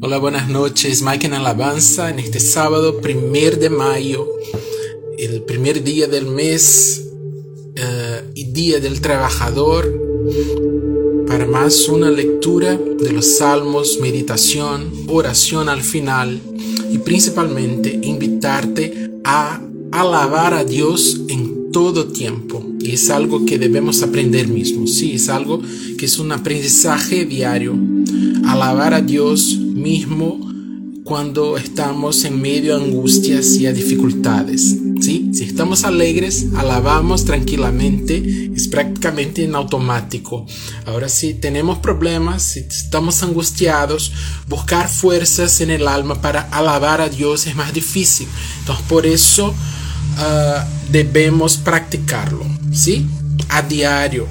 Hola, buenas noches. Mike en Alabanza en este sábado, primer de mayo, el primer día del mes uh, y día del trabajador. Para más una lectura de los salmos, meditación, oración al final y principalmente invitarte a alabar a Dios en todo tiempo. Y es algo que debemos aprender mismo. Sí, es algo que es un aprendizaje diario. Alabar a Dios mismo cuando estamos en medio de angustias y dificultades. ¿sí? Si estamos alegres, alabamos tranquilamente, es prácticamente en automático. Ahora si tenemos problemas, si estamos angustiados, buscar fuerzas en el alma para alabar a Dios es más difícil. Entonces por eso uh, debemos practicarlo, ¿sí? A diario,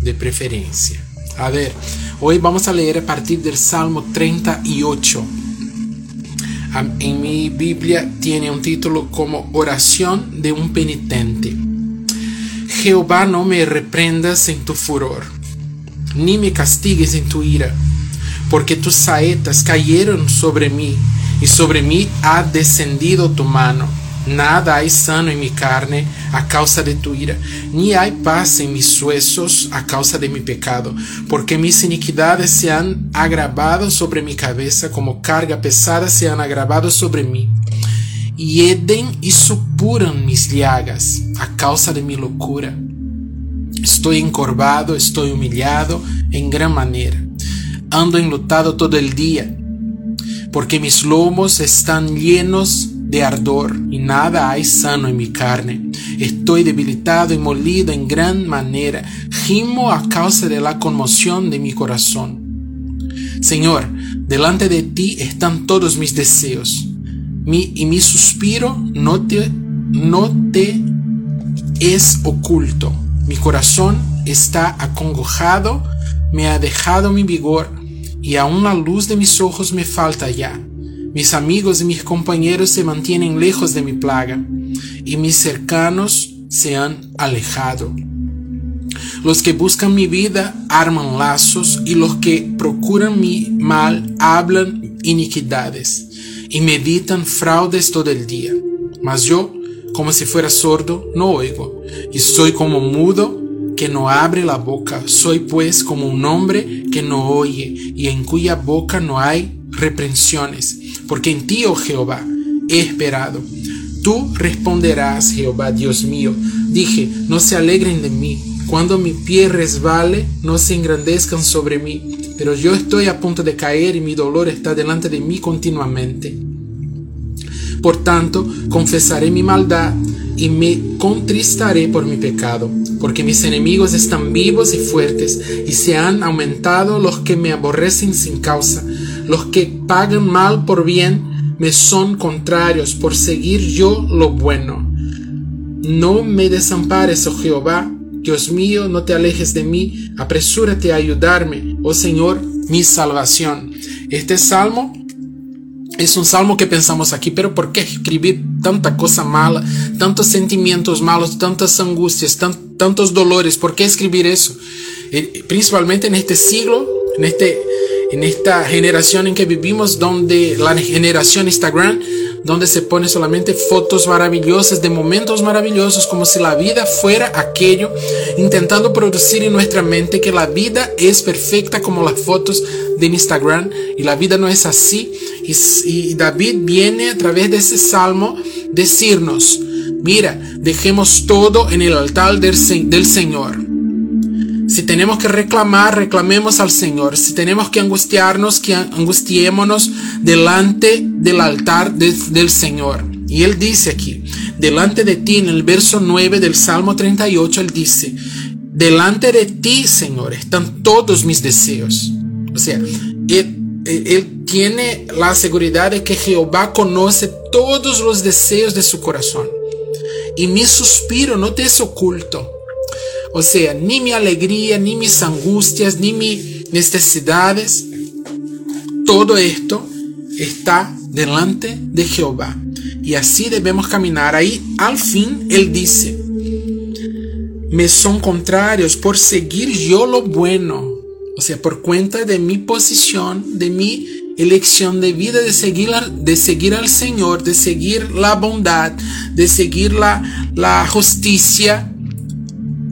de preferencia. A ver, hoy vamos a leer a partir del Salmo 38. En mi Biblia tiene un título como Oración de un penitente. Jehová no me reprendas en tu furor, ni me castigues en tu ira, porque tus saetas cayeron sobre mí, y sobre mí ha descendido tu mano Nada hay sano en mi carne a causa de tu ira, ni hay paz en mis huesos a causa de mi pecado, porque mis iniquidades se han agravado sobre mi cabeza, como carga pesada se han agravado sobre mí. Hieden y supuran mis llagas a causa de mi locura. Estoy encorvado, estoy humillado en gran manera. Ando enlutado todo el día, porque mis lomos están llenos de ardor y nada hay sano en mi carne. Estoy debilitado y molido en gran manera. Gimo a causa de la conmoción de mi corazón. Señor, delante de ti están todos mis deseos. Mi, y mi suspiro no te, no te es oculto. Mi corazón está acongojado, me ha dejado mi vigor, y aún la luz de mis ojos me falta ya. Mis amigos y mis compañeros se mantienen lejos de mi plaga, y mis cercanos se han alejado. Los que buscan mi vida arman lazos, y los que procuran mi mal hablan iniquidades, y meditan fraudes todo el día. Mas yo, como si fuera sordo, no oigo, y soy como mudo que no abre la boca. Soy pues como un hombre que no oye, y en cuya boca no hay reprensiones porque en ti, oh Jehová, he esperado. Tú responderás, Jehová, Dios mío. Dije, no se alegren de mí. Cuando mi pie resbale, no se engrandezcan sobre mí. Pero yo estoy a punto de caer y mi dolor está delante de mí continuamente. Por tanto, confesaré mi maldad y me contristaré por mi pecado, porque mis enemigos están vivos y fuertes, y se han aumentado los que me aborrecen sin causa. Los que pagan mal por bien me son contrarios por seguir yo lo bueno. No me desampares, oh Jehová, Dios mío, no te alejes de mí, apresúrate a ayudarme, oh Señor, mi salvación. Este salmo es un salmo que pensamos aquí, pero ¿por qué escribir tanta cosa mala, tantos sentimientos malos, tantas angustias, tantos dolores? ¿Por qué escribir eso? Eh, principalmente en este siglo, en este en esta generación en que vivimos, donde la generación Instagram, donde se pone solamente fotos maravillosas de momentos maravillosos, como si la vida fuera aquello, intentando producir en nuestra mente que la vida es perfecta como las fotos de Instagram, y la vida no es así. Y, David viene a través de ese salmo decirnos, mira, dejemos todo en el altar del, del Señor si tenemos que reclamar, reclamemos al Señor. Si tenemos que angustiarnos, que angustiémonos delante del altar del Señor. Y Él dice aquí, delante de ti, en el verso 9 del Salmo 38, Él dice, delante de ti, Señor, están todos mis deseos. O sea, él, él tiene la seguridad de que Jehová conoce todos los deseos de su corazón. Y mi suspiro no te es oculto. O sea, ni mi alegría, ni mis angustias, ni mis necesidades, todo esto está delante de Jehová. Y así debemos caminar. Ahí al fin Él dice, me son contrarios por seguir yo lo bueno. O sea, por cuenta de mi posición, de mi elección de vida de seguir, de seguir al Señor, de seguir la bondad, de seguir la, la justicia,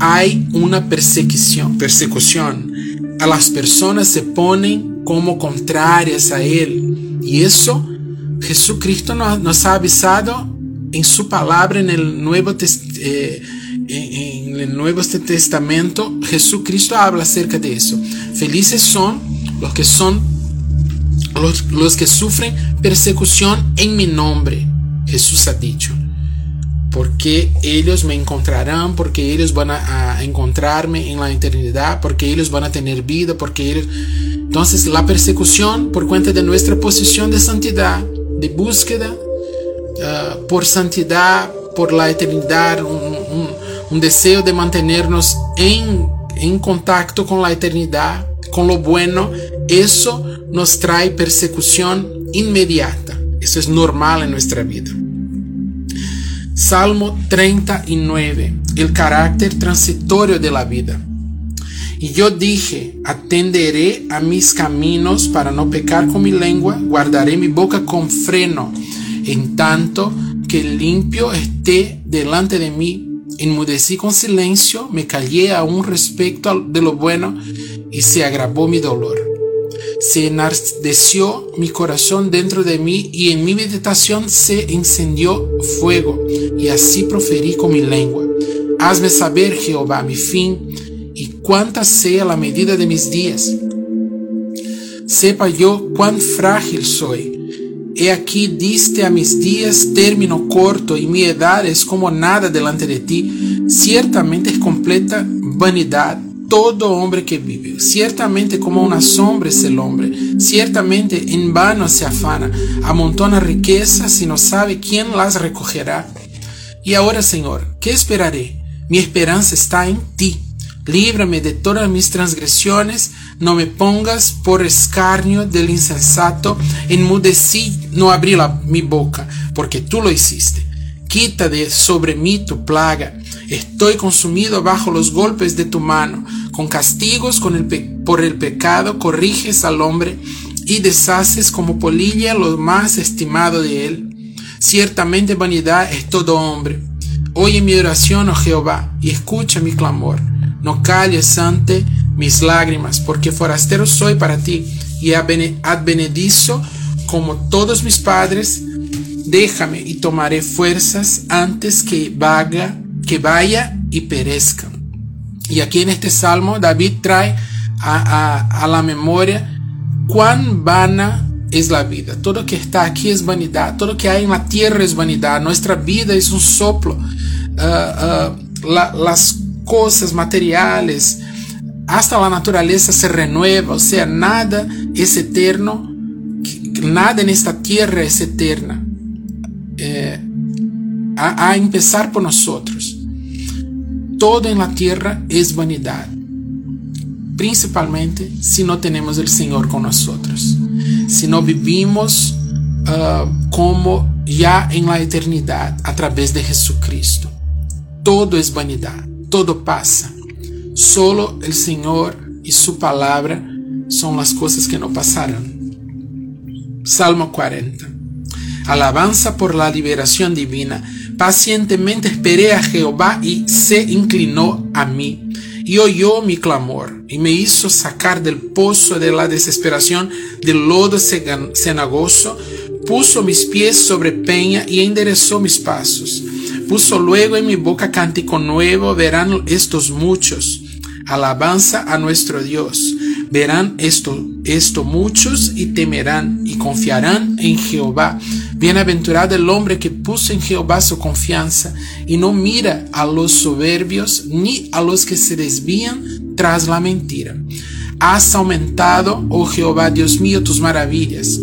hay una persecución, persecución. A las personas se ponen como contrarias a Él. Y eso Jesucristo nos, ha avisado en su palabra en el Nuevo, eh, en el Nuevo Testamento. Jesucristo habla acerca de eso. Felices son los que son los, los que sufren persecución en mi nombre. Jesús ha dicho porque ellos me encontrarán, porque ellos van a, encontrarme en la eternidad, porque ellos van a tener vida, porque ellos... Entonces la persecución por cuenta de nuestra posición de santidad, de búsqueda ah, por santidad, por la eternidad, un, deseo de mantenernos en, en contacto con la eternidad, con lo bueno, eso nos trae persecución inmediata. Eso es normal en nuestra vida. Salmo 39, el carácter transitorio de la vida. Y yo dije, atenderé a mis caminos para no pecar con mi lengua, guardaré mi boca con freno, en tanto que limpio esté delante de mí. Enmudecí con silencio, me callé aún respecto de lo bueno y se agravó mi dolor se enardeció mi corazón dentro de mí y en mi meditación se encendió fuego y así proferí con mi lengua. Hazme saber, Jehová, mi fin y cuánta sea la medida de mis días. Sepa yo cuán frágil soy. He aquí diste a mis días término corto y mi edad es como nada delante de ti. Ciertamente es completa vanidad todo hombre que vive. Ciertamente como una sombra es el hombre, ciertamente en vano se afana, amontona riquezas y no sabe quién las recogerá. Y ahora, Señor, ¿qué esperaré? Mi esperanza está en ti. Líbrame de todas mis transgresiones, no me pongas por escarnio del insensato, enmudecí, no abrí la, mi boca, porque tú lo hiciste. Quita de sobre mí tu plaga Estoy consumido bajo los golpes de tu mano. Con castigos con el por el pecado corriges al hombre y deshaces como polilla lo más estimado de él. Ciertamente vanidad es todo hombre. Oye mi oración, oh Jehová, y escucha mi clamor. No calles ante mis lágrimas, porque forastero soy para ti y advenedizo como todos mis padres. Déjame y tomaré fuerzas antes que vaga que vaya y perezca. Y aquí en este salmo David trae a, la memoria cuán vana es la vida. Todo lo que está aquí es vanidad. Todo lo que hay en la tierra es vanidad. Nuestra vida es un soplo. Ah, ah, las cosas materiales, hasta la naturaleza se renueva. O sea, nada es eterno. Nada en esta tierra es eterna. Eh, a, a empezar por nosotros todo en la tierra es vanidad, principalmente si no tenemos el Señor con nosotros, si no vivimos uh, como ya en la eternidad a través de Jesucristo. Todo es vanidad, todo pasa. Solo el Señor y su palabra son las cosas que no pasarán. Salmo 40. Alabanza por la liberación divina Pacientemente esperé a Jehová y se inclinó a mí y oyó mi clamor y me hizo sacar del pozo de la desesperación del lodo cenagoso, puso mis pies sobre peña y enderezó mis pasos. Puso luego en mi boca cántico nuevo, verán estos muchos. Alabanza a nuestro Dios. Verán esto, esto muchos y temerán y confiarán en Jehová Bienaventurado el hombre que puso en Jehová su confianza y no mira a los soberbios ni a los que se desvían tras la mentira. Has aumentado, oh Jehová Dios mío, tus maravillas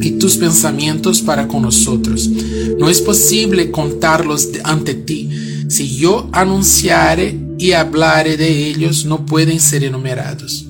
y tus pensamientos para con nosotros. No es posible contarlos ante ti. Si yo anunciare y hablare de ellos, no pueden ser enumerados.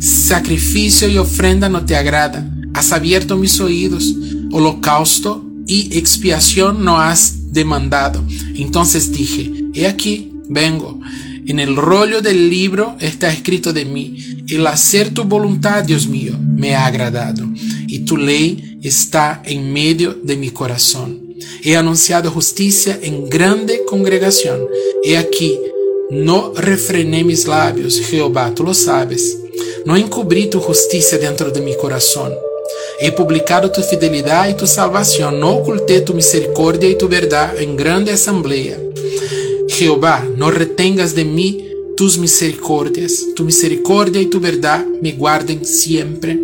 Sacrificio y ofrenda no te agrada. Has abierto mis oídos holocausto y expiación no has demandado. Entonces dije, he aquí, vengo. En el rollo del libro está escrito de mí, el hacer tu voluntad, Dios mío, me ha agradado. y tu ley está en medio de mi corazón. He anunciado justicia en grande congregación. He aquí, no refrené mis labios, Jehová, tú lo sabes. No encubrí tu justicia dentro de mi corazón. He publicado tu fidelidad y tu salvación. No oculté tu misericordia y tu verdad en grande asamblea. Jehová, no retengas de mí tus misericordias. Tu misericordia y tu verdad me guarden siempre.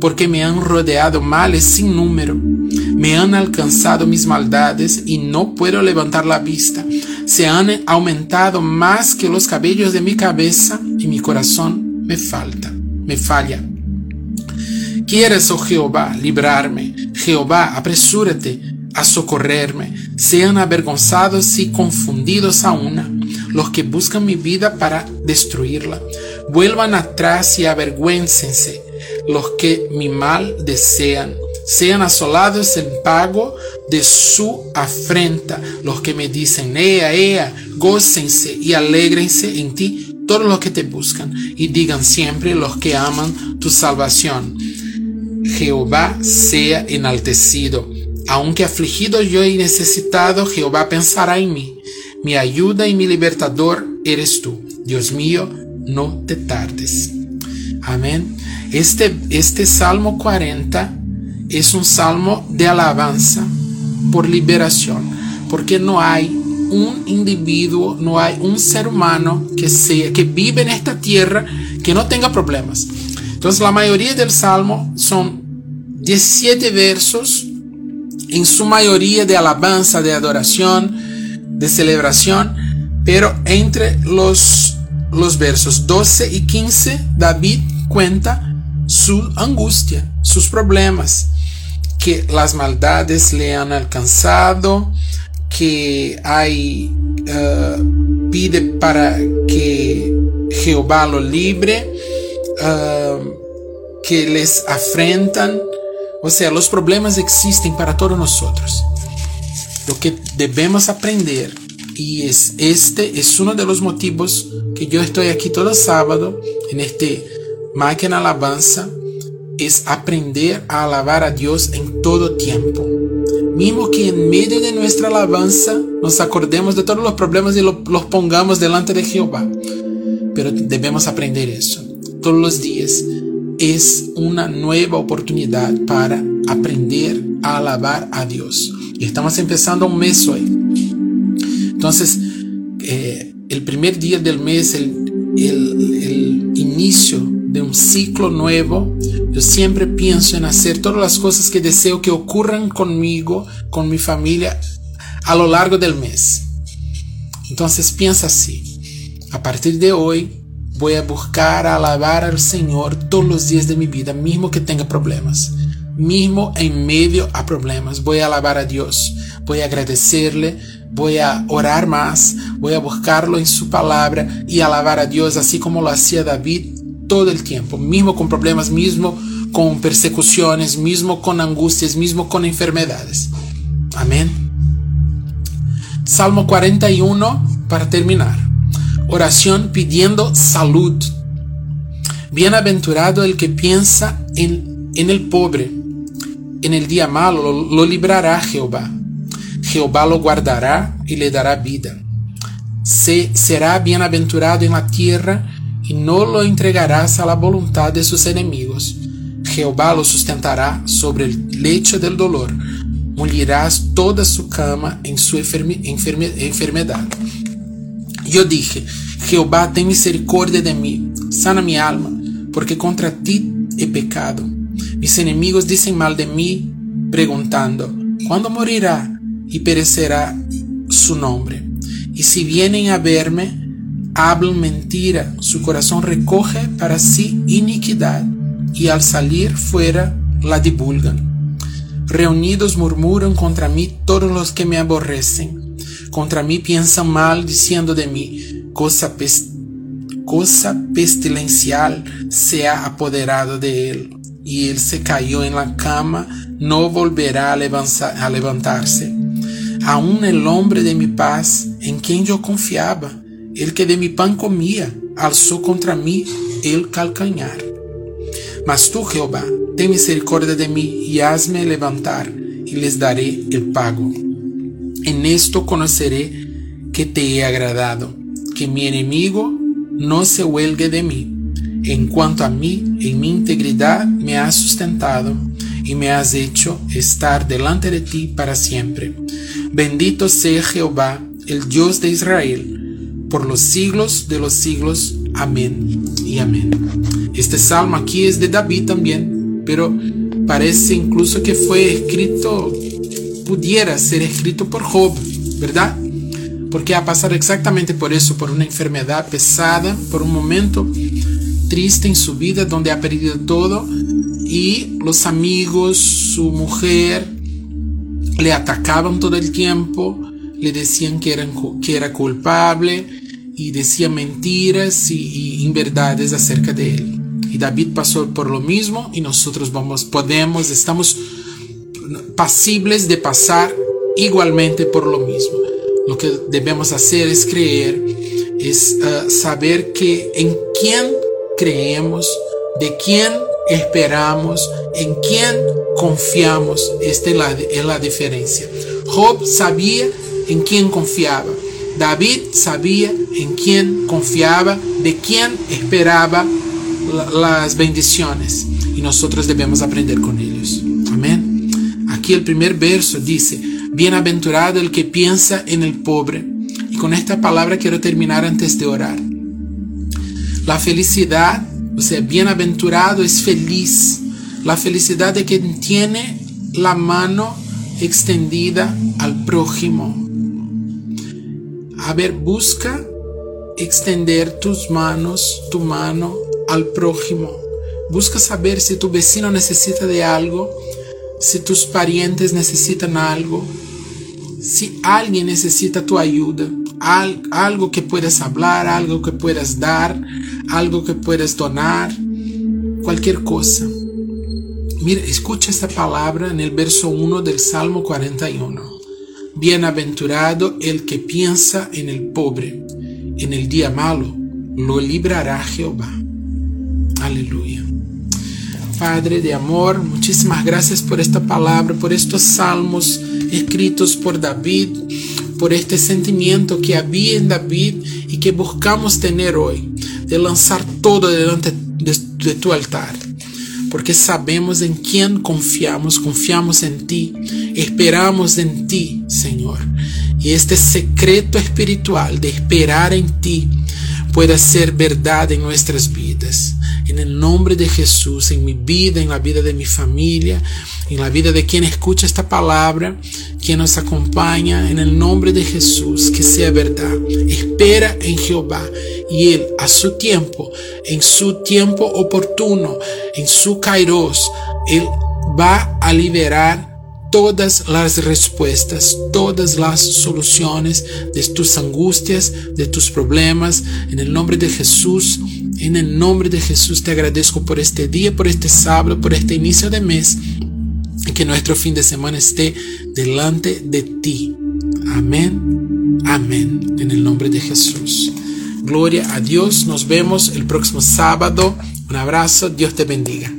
Porque me han rodeado males sin número. Me han alcanzado mis maldades y no puedo levantar la vista. Se han aumentado más que los cabellos de mi cabeza y mi corazón me falta, me falla. Quieres, oh Jehová, librarme. Jehová, apresúrate a socorrerme. Sean avergonzados y confundidos a una los que buscan mi vida para destruirla. Vuelvan atrás y avergüéncense los que mi mal desean. Sean asolados en pago de su afrenta los que me dicen, ea, ea, gócense y alégrense en ti todos los que te buscan y digan siempre los que aman tu salvación. Jehová sea enaltecido. Aunque afligido yo y necesitado, Jehová pensará en mí. Mi ayuda y mi libertador eres tú. Dios mío, no te tardes. Amén. Este, este Salmo 40 es un salmo de alabanza por liberación, porque no hay un individuo, no hay un ser humano que sea que vive en esta tierra que no tenga problemas. Entonces la mayoría del salmo son 17 versos, en su mayoría de alabanza, de adoración, de celebración, pero entre los, los versos 12 y 15 David cuenta su angustia, sus problemas, que las maldades le han alcanzado, que hay, uh, pide para que Jehová lo libre, uh, que les afrentan. O sea, los problemas existen para todos nosotros. Lo que debemos aprender, y es este es uno de los motivos que yo estoy aquí todo sábado en este máquina alabanza, es aprender a alabar a Dios en todo tiempo. Mismo que en medio de nuestra alabanza nos acordemos de todos los problemas y los pongamos delante de Jehová. Pero debemos aprender eso todos los días es una nueva oportunidad para aprender a alabar a Dios. Y estamos empezando un mes hoy. Entonces, eh, el primer día del mes, el, el, inicio de un ciclo nuevo, yo siempre pienso en hacer todas las cosas que deseo que ocurran conmigo, con mi familia, a lo largo del mes. Entonces piensa así, a partir de hoy Voy a buscar alabar al Señor todos los días de mi vida, mismo que tenga problemas. Mismo en medio a problemas, voy a alabar a Dios, voy a agradecerle, voy a orar más, voy a buscarlo en su palabra y alabar a Dios así como lo hacía David todo el tiempo, mismo con problemas, mismo con persecuciones, mismo con angustias, mismo con enfermedades. Amén. Salmo 41 para terminar. Oración pidiendo salud. Bienaventurado el que piensa en, en el pobre. En el día malo lo, librará Jehová. Jehová lo guardará y le dará vida. Se, será bienaventurado en la tierra y no lo entregarás a la voluntad de sus enemigos. Jehová lo sustentará sobre el lecho del dolor. Mulirás toda su cama en su enferme, enferme, enfermedad. Yo dije, Jehová, ten misericordia de mí, sana mi alma, porque contra ti he pecado. Mis enemigos dicen mal de mí, preguntando, ¿cuándo morirá y perecerá su nombre? Y si vienen a verme, hablan mentira, su corazón recoge para sí iniquidad, y al salir fuera la divulgan. Reunidos murmuran contra mí todos los que me aborrecen contra mí piensan mal diciendo de mí, cosa, cosa pestilencial se ha apoderado de él, y él se cayó en la cama, no volverá a, a levantarse. Aún el hombre de mi paz, en quien yo confiaba, el que de mi pan comía, alzó contra mí el calcañar. Mas tú, Jehová, ten misericordia de mí y hazme levantar y les daré el pago. En esto conoceré que te he agradado, que mi enemigo no se huelgue de mí. En cuanto a mí, en mi integridad me has sustentado y me has hecho estar delante de ti para siempre. Bendito sea Jehová, el Dios de Israel, por los siglos de los siglos. Amén y amén. Este salmo aquí es de David también, pero parece incluso que fue escrito, pudiera ser escrito por Job, ¿verdad? Porque ha pasado exactamente por eso, por una enfermedad pesada, por un momento triste en su vida donde ha perdido todo y los amigos, su mujer, le atacaban todo el tiempo, le decían que, que era culpable y decían mentiras y, y inverdades acerca de él. Y David pasó por lo mismo y nosotros vamos, podemos, estamos pasibles de pasar igualmente por lo mismo. Lo que debemos hacer es creer, es uh, saber que en quién creemos, de quién esperamos, en quién confiamos. Esta es la, es la diferencia. Job sabía en quién confiaba. David sabía en quién confiaba, de quién esperaba las bendiciones y nosotros debemos aprender con ellos. Amén. Aquí el primer verso dice, bienaventurado el que piensa en el pobre. Y con esta palabra quiero terminar antes de orar. La felicidad, o sea, bienaventurado es feliz. La felicidad de quien tiene la mano extendida al prójimo. A ver, busca extender tus manos, tu mano al prójimo. Busca saber si tu vecino necesita de algo, si tus parientes necesitan algo, si alguien necesita tu ayuda, algo que puedas hablar, algo que puedas dar, algo que puedas donar, cualquier cosa. Mira, escucha esta palabra en el verso 1 del Salmo 41. Bienaventurado el que piensa en el pobre, en el día malo, lo librará Jehová. Aleluya. Padre de amor, muchísimas gracias por esta palabra, por estos salmos escritos por David, por este sentimiento que había en David y que buscamos tener hoy, de lanzar todo delante de, tu altar. Porque sabemos en quién confiamos, confiamos en ti, esperamos en ti, Señor. Y este secreto espiritual de esperar en ti pueda ser verdad en nuestras vidas. En el nombre de Jesús, en mi vida, en la vida de mi familia, en la vida de quien escucha esta palabra, quien nos acompaña, en el nombre de Jesús, que sea verdad. Espera en Jehová y Él a su tiempo, en su tiempo oportuno, en su kairos, Él va a liberar todas las respuestas, todas las soluciones de tus angustias, de tus problemas. En el nombre de Jesús, en el nombre de Jesús te agradezco por este día, por este sábado, por este inicio de mes que nuestro fin de semana esté delante de ti. Amén, amén, en el nombre de Jesús. Gloria a Dios, nos vemos el próximo sábado. Un abrazo, Dios te bendiga.